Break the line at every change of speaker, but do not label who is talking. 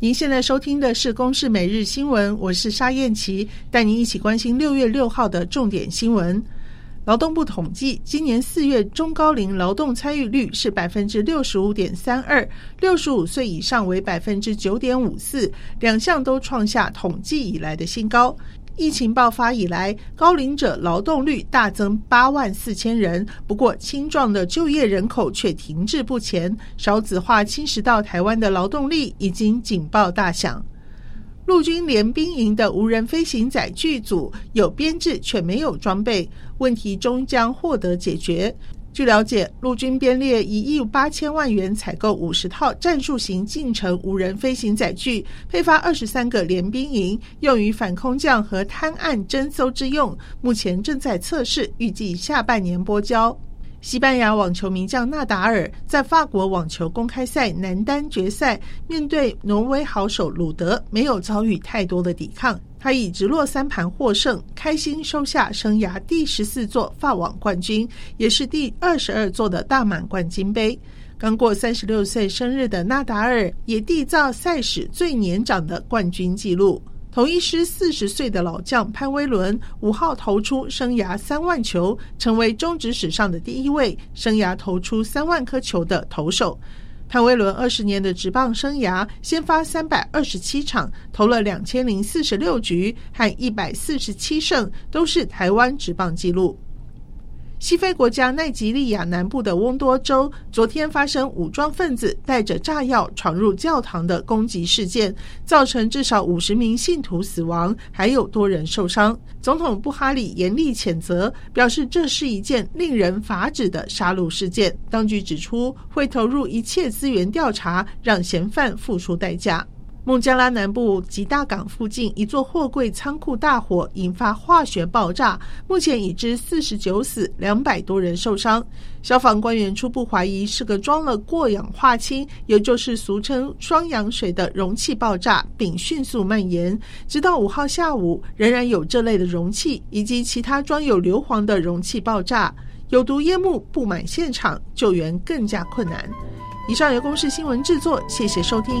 您现在收听的是《公视每日新闻》，我是沙燕琪，带您一起关心六月六号的重点新闻。劳动部统计，今年四月中高龄劳动参与率是百分之六十五点三二，六十五岁以上为百分之九点五四，两项都创下统计以来的新高。疫情爆发以来，高龄者劳动率大增八万四千人，不过青壮的就业人口却停滞不前，少子化侵蚀到台湾的劳动力已经警报大响。陆军联兵营的无人飞行载具组有编制却没有装备，问题终将获得解决。据了解，陆军编列一亿八千万元采购五十套战术型近程无人飞行载具，配发二十三个联兵营，用于反空降和滩岸侦搜之用。目前正在测试，预计下半年拨交。西班牙网球名将纳达尔在法国网球公开赛男单决赛面对挪威好手鲁德，没有遭遇太多的抵抗，他以直落三盘获胜，开心收下生涯第十四座法网冠军，也是第二十二座的大满贯金杯。刚过三十六岁生日的纳达尔也缔造赛史最年长的冠军纪录。同一师四十岁的老将潘威伦五号投出生涯三万球，成为中职史上的第一位生涯投出三万颗球的投手。潘威伦二十年的职棒生涯，先发三百二十七场，投了两千零四十六局，和一百四十七胜，都是台湾职棒纪录。西非国家奈及利亚南部的翁多州昨天发生武装分子带着炸药闯入教堂的攻击事件，造成至少五十名信徒死亡，还有多人受伤。总统布哈里严厉谴责，表示这是一件令人发指的杀戮事件。当局指出会投入一切资源调查，让嫌犯付出代价。孟加拉南部吉大港附近一座货柜仓库大火引发化学爆炸，目前已知四十九死，两百多人受伤。消防官员初步怀疑是个装了过氧化氢，也就是俗称双氧水的容器爆炸，并迅速蔓延。直到五号下午，仍然有这类的容器以及其他装有硫磺的容器爆炸，有毒烟雾布满现场，救援更加困难。以上由公视新闻制作，谢谢收听。